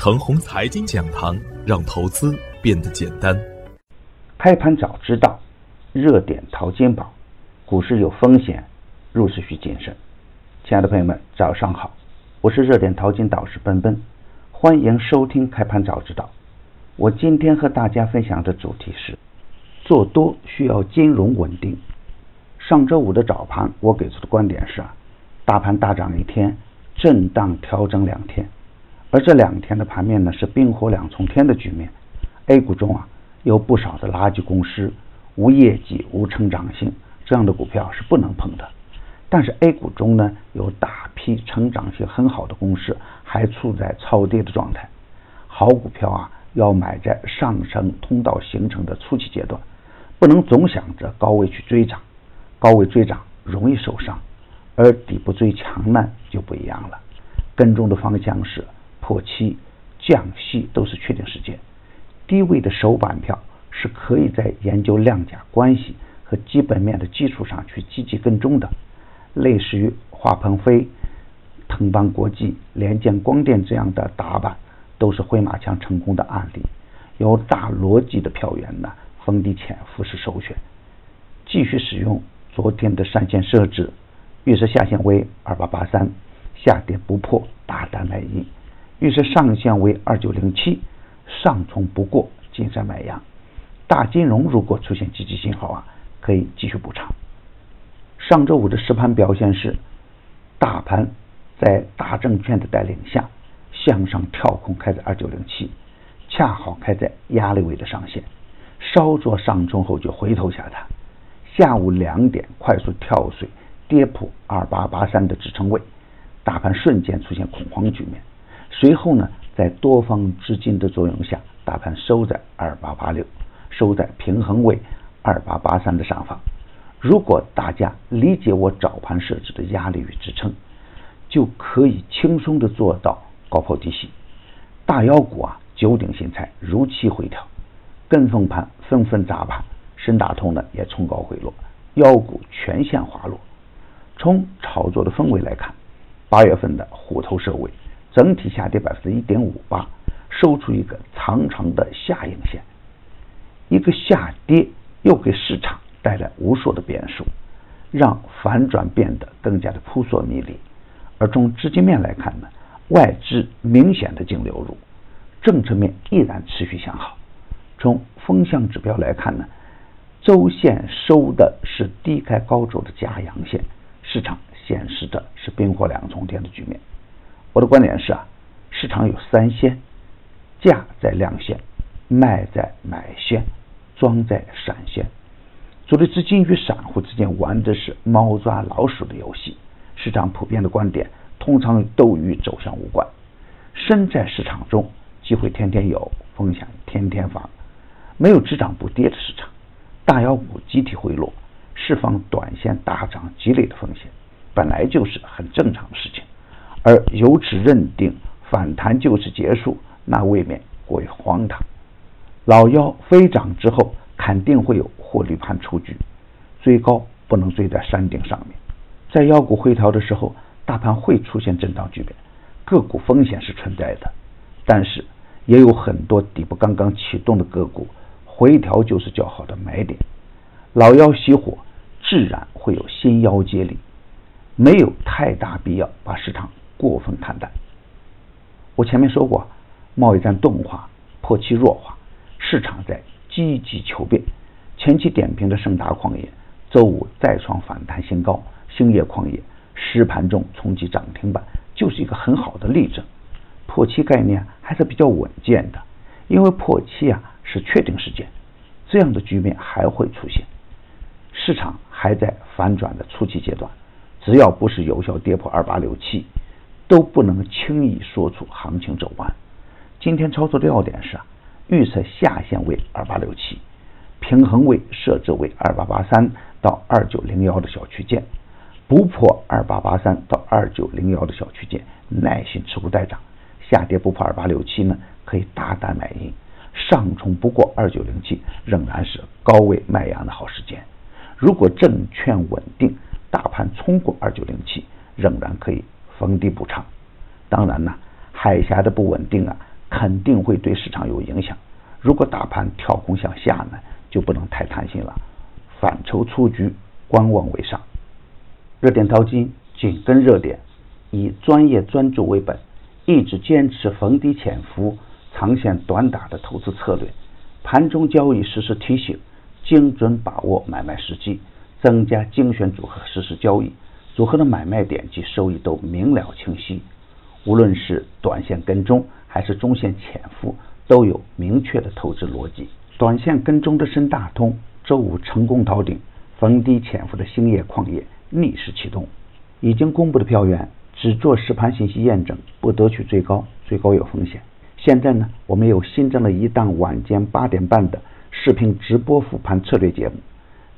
程红财经讲堂，让投资变得简单。开盘早知道，热点淘金宝，股市有风险，入市需谨慎。亲爱的朋友们，早上好，我是热点淘金导师奔奔，欢迎收听开盘早知道。我今天和大家分享的主题是：做多需要金融稳定。上周五的早盘，我给出的观点是啊，大盘大涨一天，震荡调整两天。而这两天的盘面呢，是冰火两重天的局面。A 股中啊，有不少的垃圾公司，无业绩、无成长性，这样的股票是不能碰的。但是 A 股中呢，有大批成长性很好的公司，还处在超跌的状态。好股票啊，要买在上升通道形成的初期阶段，不能总想着高位去追涨，高位追涨容易受伤，而底部追强呢就不一样了。跟踪的方向是。破七、降息都是确定事件，低位的首板票是可以在研究量价关系和基本面的基础上去积极跟踪的，类似于华鹏飞、腾邦国际、联建光电这样的打板，都是回马枪成功的案例。有大逻辑的票源呢，逢低潜伏是首选。继续使用昨天的上限设置，预设下限为二八八三，下跌不破大胆买进。预示上限为二九零七，上冲不过，金山买阳。大金融如果出现积极信号啊，可以继续补仓。上周五的实盘表现是，大盘在大证券的带领下向上跳空开在二九零七，恰好开在压力位的上限，稍作上冲后就回头下探。下午两点快速跳水跌破二八八三的支撑位，大盘瞬间出现恐慌局面。随后呢，在多方资金的作用下，大盘收在二八八六，收在平衡位二八八三的上方。如果大家理解我早盘设置的压力与支撑，就可以轻松的做到高抛低吸。大妖股啊，九鼎新材如期回调，跟风盘纷纷砸盘，深大通呢也冲高回落，妖股全线滑落。从炒作的氛围来看，八月份的虎头蛇尾。整体下跌百分之一点五八，收出一个长长的下影线。一个下跌又给市场带来无数的变数，让反转变得更加的扑朔迷离。而从资金面来看呢，外资明显的净流入，政策面依然持续向好。从风向指标来看呢，周线收的是低开高走的假阳线，市场显示的是冰火两重天的局面。我的观点是啊，市场有三线，价在量线，卖在买线，庄在闪线。主力资金与散户之间玩的是猫抓老鼠的游戏。市场普遍的观点通常都与走向无关。身在市场中，机会天天有，风险天天发。没有只涨不跌的市场，大妖股集体回落，释放短线大涨积累的风险，本来就是很正常的事情。而由此认定反弹就此结束，那未免过于荒唐。老妖飞涨之后，肯定会有获利盘出局，追高不能追在山顶上面。在妖股回调的时候，大盘会出现震荡局面，个股风险是存在的，但是也有很多底部刚刚启动的个股，回调就是较好的买点。老妖熄火，自然会有新妖接力，没有太大必要把市场。过分看淡。我前面说过，贸易战钝化，破期弱化，市场在积极求变。前期点评的盛达矿业，周五再创反弹新高；兴业矿业实盘中冲击涨停板，就是一个很好的例证。破期概念还是比较稳健的，因为破期啊是确定事件，这样的局面还会出现。市场还在反转的初期阶段，只要不是有效跌破二八六七。都不能轻易说出行情走完。今天操作的要点是预测下限为二八六七，平衡位设置为二八八三到二九零幺的小区间，不破二八八三到二九零幺的小区间，耐心持股待涨。下跌不破二八六七呢，可以大胆买进。上冲不过二九零七，仍然是高位卖阳的好时间。如果证券稳定，大盘冲过二九零七，仍然可以。逢低补仓，当然呢，海峡的不稳定啊，肯定会对市场有影响。如果大盘跳空向下呢，就不能太贪心了，反抽出局，观望为上。热点淘金紧跟热点，以专业专注为本，一直坚持逢低潜伏、长线短打的投资策略。盘中交易实时提醒，精准把握买卖时机，增加精选组合实时交易，组合的买卖点及收益都明了清晰。无论是短线跟踪还是中线潜伏，都有明确的投资逻辑。短线跟踪的深大通周五成功逃顶，逢低潜伏的兴业矿业逆势启动。已经公布的票源只做实盘信息验证，不得取最高，最高有风险。现在呢，我们又新增了一档晚间八点半的视频直播复盘策略节目。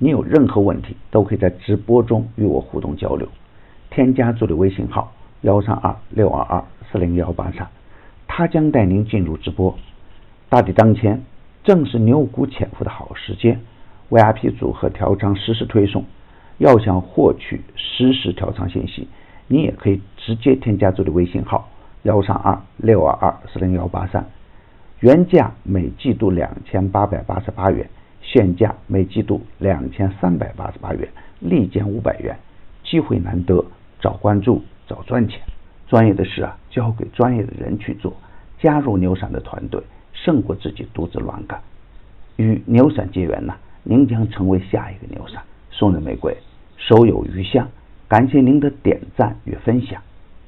你有任何问题，都可以在直播中与我互动交流。添加助理微信号幺三二六二二四零幺八三，他将带您进入直播。大敌当前，正是牛股潜伏的好时间。VIP 组合调仓实时推送，要想获取实时调仓信息，你也可以直接添加助理微信号。幺三二六二二四零幺八三，原价每季度两千八百八十八元，现价每季度两千三百八十八元，立减五百元，机会难得，早关注早赚钱。专业的事啊，交给专业的人去做。加入牛散的团队，胜过自己独自乱干。与牛散结缘呢，您将成为下一个牛散。送人玫瑰，手有余香。感谢您的点赞与分享，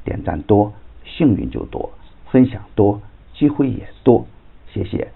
点赞多。幸运就多，分享多，机会也多。谢谢。